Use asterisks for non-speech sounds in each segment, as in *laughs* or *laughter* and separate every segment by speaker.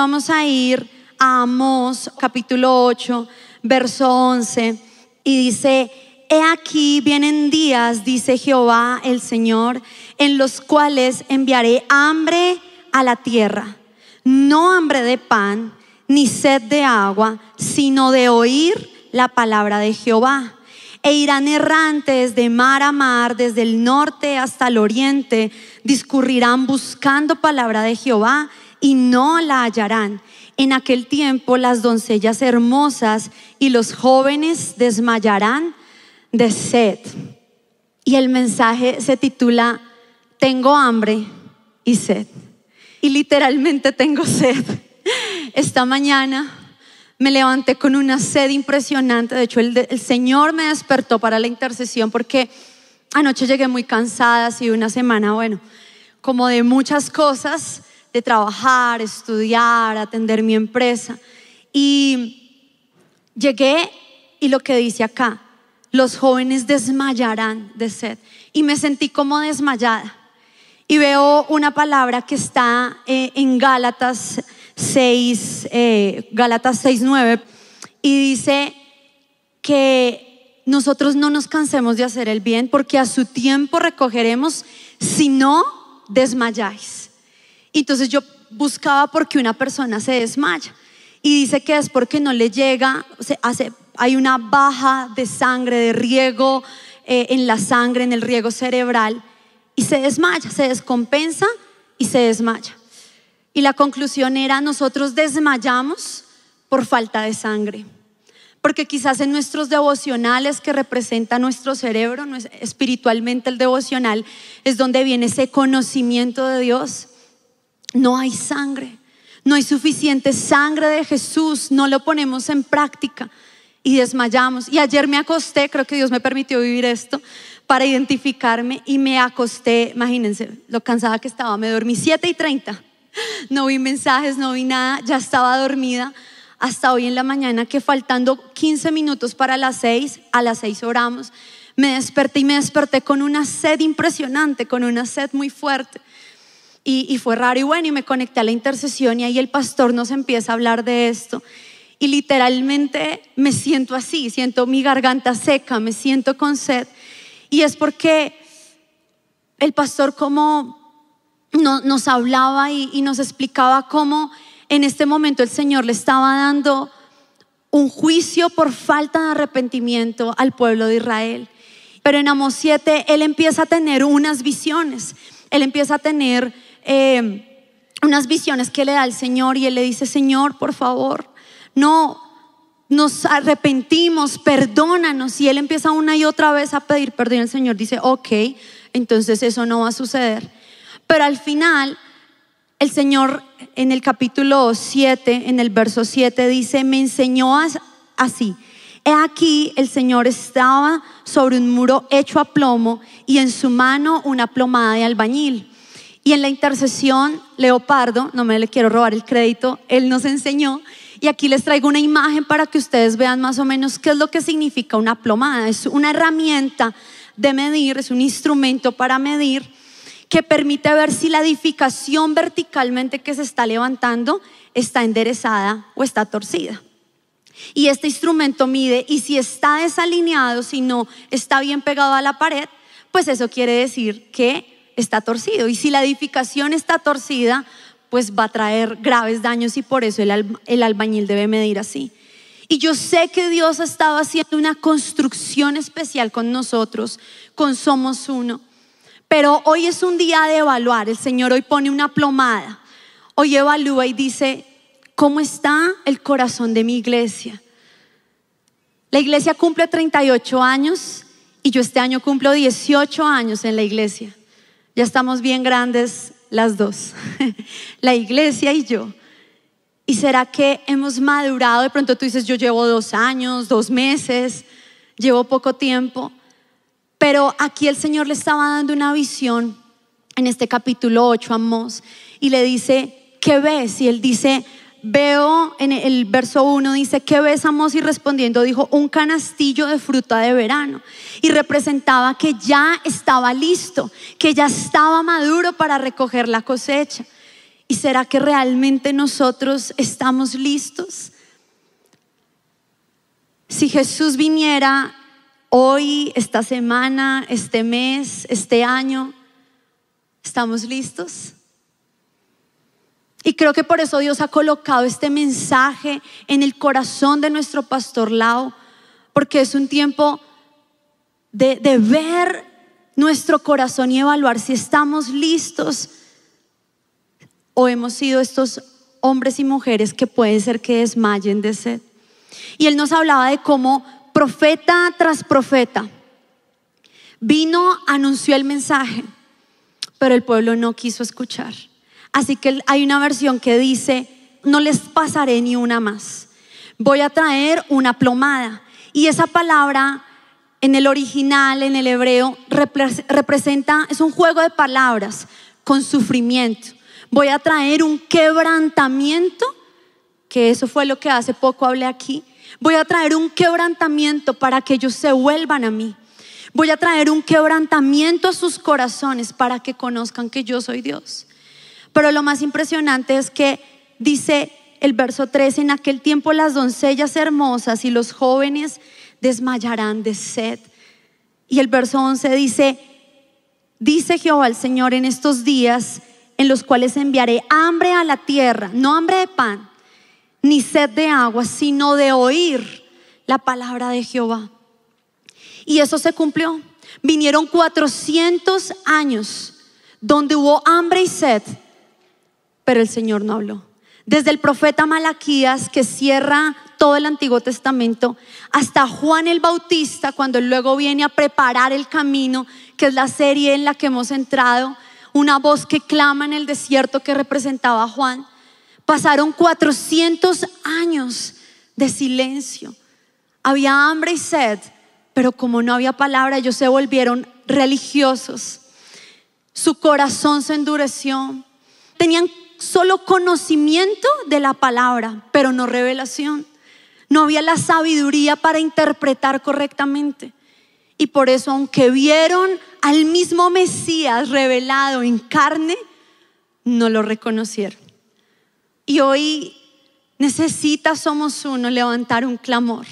Speaker 1: vamos a ir a Amós capítulo 8, verso 11, y dice, He aquí vienen días, dice Jehová el Señor, en los cuales enviaré hambre a la tierra, no hambre de pan, ni sed de agua, sino de oír la palabra de Jehová. E irán errantes de mar a mar, desde el norte hasta el oriente, discurrirán buscando palabra de Jehová y no la hallarán. En aquel tiempo las doncellas hermosas y los jóvenes desmayarán de sed. Y el mensaje se titula, Tengo hambre y sed. Y literalmente tengo sed. Esta mañana me levanté con una sed impresionante. De hecho, el, Señor me despertó para la intercesión porque anoche llegué muy cansada, sido una semana, bueno, como de muchas cosas, de trabajar, estudiar, atender mi empresa. Y llegué y lo que dice acá, los jóvenes desmayarán de sed. Y me sentí como desmayada. Y veo una palabra que está eh, en Gálatas 6, eh, Gálatas 6, 9, y dice que nosotros no nos cansemos de hacer el bien porque a su tiempo recogeremos si no desmayáis. Entonces yo buscaba porque una persona se desmaya y dice que es porque no le llega, hay una baja de sangre, de riego eh, en la sangre, en el riego cerebral y se desmaya, se descompensa y se desmaya. Y la conclusión era, nosotros desmayamos por falta de sangre. Porque quizás en nuestros devocionales que representa nuestro cerebro, espiritualmente el devocional, es donde viene ese conocimiento de Dios. No hay sangre, no hay suficiente sangre de Jesús, no lo ponemos en práctica y desmayamos. Y ayer me acosté, creo que Dios me permitió vivir esto para identificarme y me acosté, imagínense lo cansada que estaba, me dormí 7 y 30 no vi mensajes, no vi nada, ya estaba dormida hasta hoy en la mañana que faltando 15 minutos para las 6, a las 6 oramos, me desperté y me desperté con una sed impresionante, con una sed muy fuerte. Y, y, fue raro y bueno, y me conecté a la intercesión y ahí el pastor nos empieza a hablar de esto. Y literalmente me siento así, siento mi garganta seca, me siento con sed. Y es porque el pastor como nos hablaba y, nos explicaba cómo en este momento el Señor le estaba dando un juicio por falta de arrepentimiento al pueblo de Israel. Pero en Amos 7 él empieza a tener unas visiones, él empieza a tener eh, unas visiones que le da el Señor y él le dice, Señor, por favor, no nos arrepentimos, perdónanos. Y él empieza una y otra vez a pedir perdón. El Señor dice, ok, entonces eso no va a suceder. Pero al final, el Señor en el capítulo 7, en el verso 7, dice, me enseñó así. He aquí el Señor estaba sobre un muro hecho a plomo y en su mano una plomada de albañil. Y en la intercesión, Leopardo, no me le quiero robar el crédito, él nos enseñó. Y aquí les traigo una imagen para que ustedes vean más o menos qué es lo que significa una plomada. Es una herramienta de medir, es un instrumento para medir que permite ver si la edificación verticalmente que se está levantando está enderezada o está torcida. Y este instrumento mide y si está desalineado, si no está bien pegado a la pared, pues eso quiere decir que está torcido. Y si la edificación está torcida, pues va a traer graves daños y por eso el, albañil debe medir así. Y yo sé que Dios ha estado haciendo una construcción especial con nosotros, con Somos Uno. Pero hoy es un día de evaluar. El Señor hoy pone una plomada. Hoy evalúa y dice, ¿cómo está el corazón de mi iglesia? La iglesia cumple 38 años y yo este año cumplo 18 años en la iglesia. Ya estamos bien grandes las dos, *laughs* la iglesia y yo. ¿Y será que hemos madurado? De pronto tú dices, yo llevo dos años, dos meses, llevo poco tiempo. Pero aquí el Señor le estaba dando una visión en este capítulo 8 a Amós y le dice, ¿qué ves? Y él dice, veo en el verso 1 dice, ¿qué ves Amós? Y respondiendo dijo, un canastillo de fruta de verano. Y representaba que ya estaba listo, que ya estaba maduro para recoger la cosecha. ¿Y será que realmente nosotros estamos listos? Si Jesús viniera hoy, esta semana, este mes, este año, ¿estamos listos? Y creo que por eso Dios ha colocado este mensaje en el corazón de nuestro pastor Lao, porque es un tiempo de, de ver nuestro corazón y evaluar si estamos listos o hemos sido estos hombres y mujeres que puede ser que desmayen de sed. Y él nos hablaba de cómo profeta tras profeta vino, anunció el mensaje, pero el pueblo no quiso escuchar. Así que hay una versión que dice, no les pasaré ni una más. Voy a traer una plomada. Y esa palabra en el original, en el hebreo, representa, es un juego de palabras con sufrimiento. Voy a traer un quebrantamiento, que eso fue lo que hace poco hablé aquí. Voy a traer un quebrantamiento para que ellos se vuelvan a mí. Voy a traer un quebrantamiento a sus corazones para que conozcan que yo soy Dios. Pero lo más impresionante es que dice el verso 13, en aquel tiempo las doncellas hermosas y los jóvenes desmayarán de sed. Y el verso 11 dice, dice Jehová el Señor en estos días en los cuales enviaré hambre a la tierra, no hambre de pan, ni sed de agua, sino de oír la palabra de Jehová. Y eso se cumplió. Vinieron 400 años donde hubo hambre y sed, pero el Señor no habló. Desde el profeta Malaquías que cierra todo el Antiguo Testamento, hasta Juan el Bautista, cuando luego viene a preparar el camino, que es la serie en la que hemos entrado, una voz que clama en el desierto que representaba a Juan. Pasaron 400 años de silencio. Había hambre y sed, pero como no había palabra, ellos se volvieron religiosos. Su corazón se endureció. Tenían solo conocimiento de la palabra, pero no revelación. No había la sabiduría para interpretar correctamente. Y por eso, aunque vieron al mismo Mesías revelado en carne, no lo reconocieron. Y hoy necesita, somos uno, levantar un clamor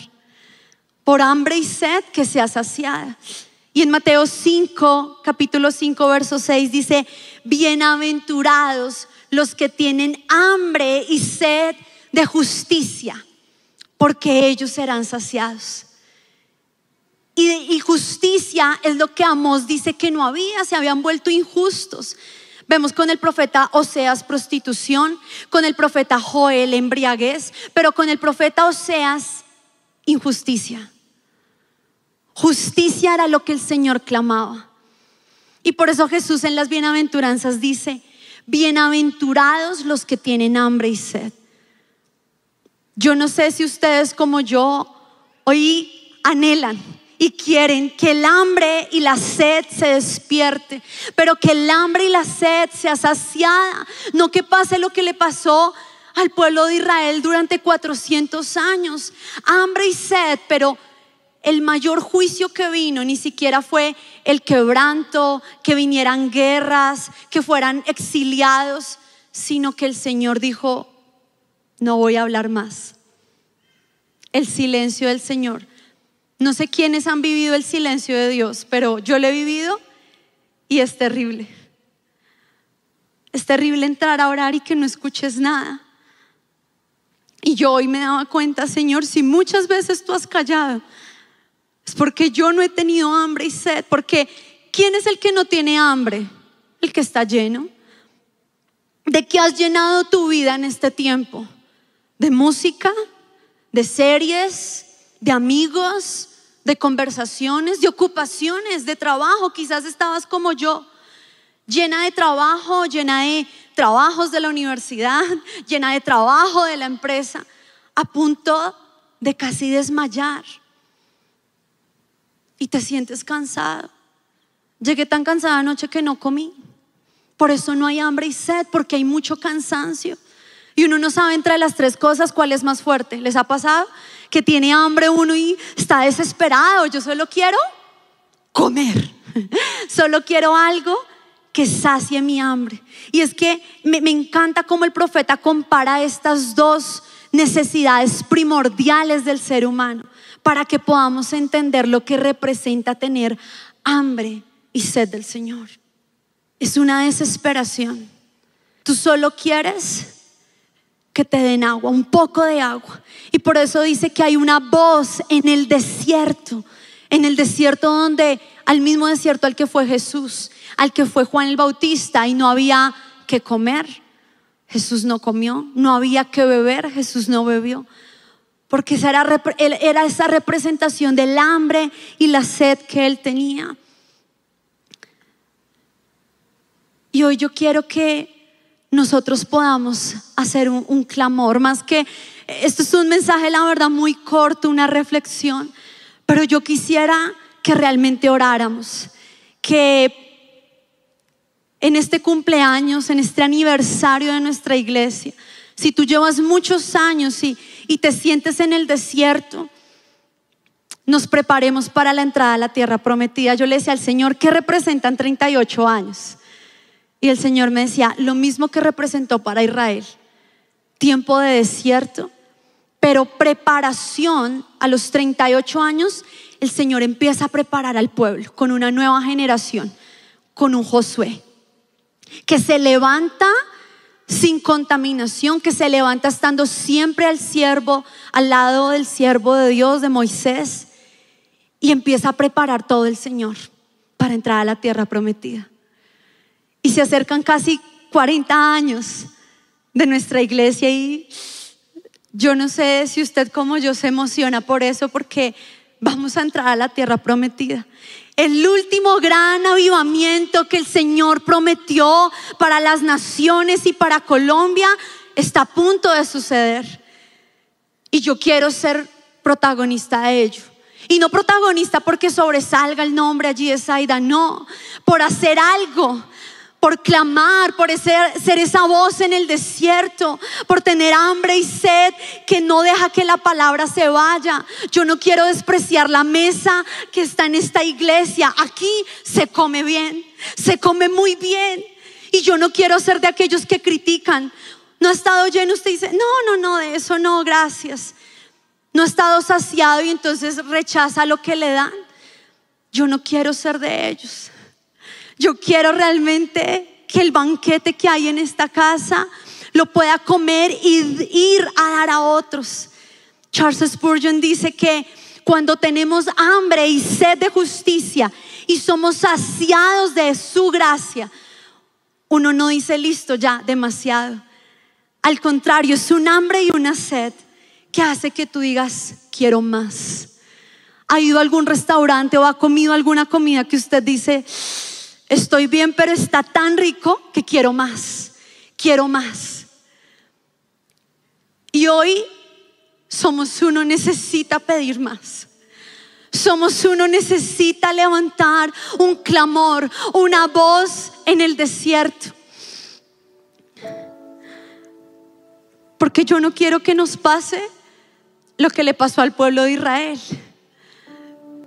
Speaker 1: por hambre y sed que sea saciada. Y en Mateo 5, capítulo 5, verso 6 dice, bienaventurados los que tienen hambre y sed de justicia, porque ellos serán saciados. Y, justicia es lo que Amos dice que no había, se habían vuelto injustos. Vemos con el profeta Oseas prostitución, con el profeta Joel embriaguez, pero con el profeta Oseas injusticia. Justicia era lo que el Señor clamaba. Y por eso Jesús en las bienaventuranzas dice, bienaventurados los que tienen hambre y sed. Yo no sé si ustedes como yo hoy anhelan y quieren que el hambre y la sed se despierte, pero que el hambre y la sed sea saciada, no que pase lo que le pasó al pueblo de Israel durante 400 años, hambre y sed, pero el mayor juicio que vino ni siquiera fue el quebranto, que vinieran guerras, que fueran exiliados, sino que el Señor dijo, no voy a hablar más el silencio del Señor. No sé quiénes han vivido el silencio de Dios, pero yo lo he vivido y es terrible. Es terrible entrar a orar y que no escuches nada. Y yo hoy me daba cuenta, Señor, si muchas veces tú has callado, es porque yo no he tenido hambre y sed, porque ¿quién es el que no tiene hambre? El que está lleno. ¿De qué has llenado tu vida en este tiempo? ¿De música? de series, de amigos, de conversaciones, de ocupaciones, de trabajo. Quizás estabas como yo, llena de trabajo, llena de trabajos de la universidad, *laughs* llena de trabajo de la empresa, a punto de casi desmayar. Y te sientes cansado. Llegué tan cansada anoche que no comí. Por eso no hay hambre y sed, porque hay mucho cansancio. Y uno no sabe entre las tres cosas cuál es más fuerte. ¿Les ha pasado? Que tiene hambre uno y está desesperado. Yo solo quiero comer. *laughs* Solo quiero algo que sacie mi hambre. Y es que me, me encanta cómo el profeta compara estas dos necesidades primordiales del ser humano para que podamos entender lo que representa tener hambre y sed del Señor. Es una desesperación. Tú solo quieres que te den agua, un poco de agua. Y por eso dice que hay una voz en el desierto, en el desierto donde, al mismo desierto al que fue Jesús, al que fue Juan el Bautista y no había que comer. Jesús no comió, no había que beber, Jesús no bebió. Porque era esa representación del hambre y la sed que él tenía. Y hoy yo quiero que nosotros podamos hacer un, clamor, más que esto es un mensaje, la verdad, muy corto, una reflexión, pero yo quisiera que realmente oráramos, que en este cumpleaños, en este aniversario de nuestra iglesia, si tú llevas muchos años y, te sientes en el desierto, nos preparemos para la entrada a la tierra prometida. Yo le decía al Señor, ¿qué representan 38 años? Y el Señor me decía, lo mismo que representó para Israel, tiempo de desierto, pero preparación a los 38 años, el Señor empieza a preparar al pueblo con una nueva generación, con un Josué, que se levanta sin contaminación, que se levanta estando siempre al siervo, al lado del siervo de Dios, de Moisés, y empieza a preparar todo el Señor para entrar a la tierra prometida. Y se acercan casi 40 años de nuestra iglesia y yo no sé si usted como yo se emociona por eso, porque vamos a entrar a la tierra prometida. El último gran avivamiento que el Señor prometió para las naciones y para Colombia está a punto de suceder. Y yo quiero ser protagonista de ello. Y no protagonista porque sobresalga el nombre allí de Saida, no, por hacer algo por clamar, por ser, esa voz en el desierto, por tener hambre y sed que no deja que la palabra se vaya. Yo no quiero despreciar la mesa que está en esta iglesia. Aquí se come bien, se come muy bien. Y yo no quiero ser de aquellos que critican. No ha estado lleno, usted dice, no, no, no, de eso no, gracias. No ha estado saciado y entonces rechaza lo que le dan. Yo no quiero ser de ellos. Yo quiero realmente que el banquete que hay en esta casa lo pueda comer y ir a dar a otros. Charles Spurgeon dice que cuando tenemos hambre y sed de justicia y somos saciados de su gracia, uno no dice listo ya, demasiado. Al contrario, es un hambre y una sed que hace que tú digas, quiero más. ¿Ha ido a algún restaurante o ha comido alguna comida que usted dice, estoy bien, pero está tan rico que quiero más, quiero más. Y hoy somos uno, necesita pedir más. Somos uno, necesita levantar un clamor, una voz en el desierto. Porque yo no quiero que nos pase lo que le pasó al pueblo de Israel.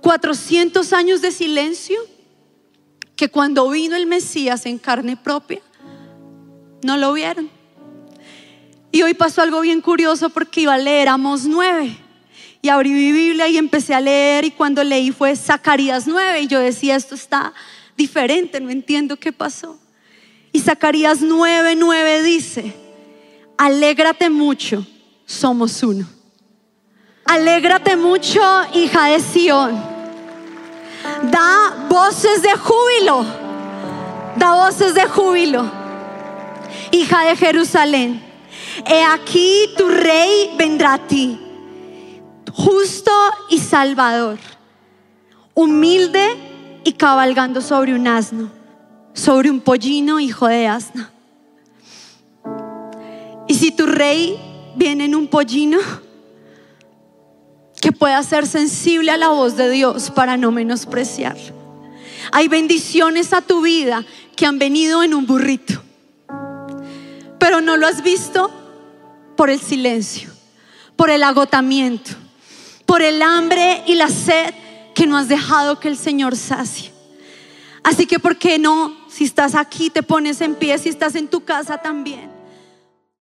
Speaker 1: 400 años de silencio que cuando vino el Mesías en carne propia, no lo vieron. Y hoy pasó algo bien curioso porque iba a leer Amos 9. Y abrí mi Biblia y empecé a leer y cuando leí fue Zacarías 9 y yo decía, esto está diferente, no entiendo qué pasó. Y Zacarías 9, 9 dice, alégrate mucho, somos uno. Alégrate mucho, hija de Sión da voces de júbilo, da voces de júbilo. Hija de Jerusalén, he aquí tu rey vendrá a ti, justo y salvador, humilde y cabalgando sobre un asno, sobre un pollino hijo de asna. Y si tu rey viene en un pollino, que pueda ser sensible a la voz de Dios para no menospreciarlo. Hay bendiciones a tu vida que han venido en un burrito, pero no lo has visto por el silencio, por el agotamiento, por el hambre y la sed que no has dejado que el Señor sacie. Así que, ¿por qué no Si estás aquí, te pones en pie. Si estás en tu casa también.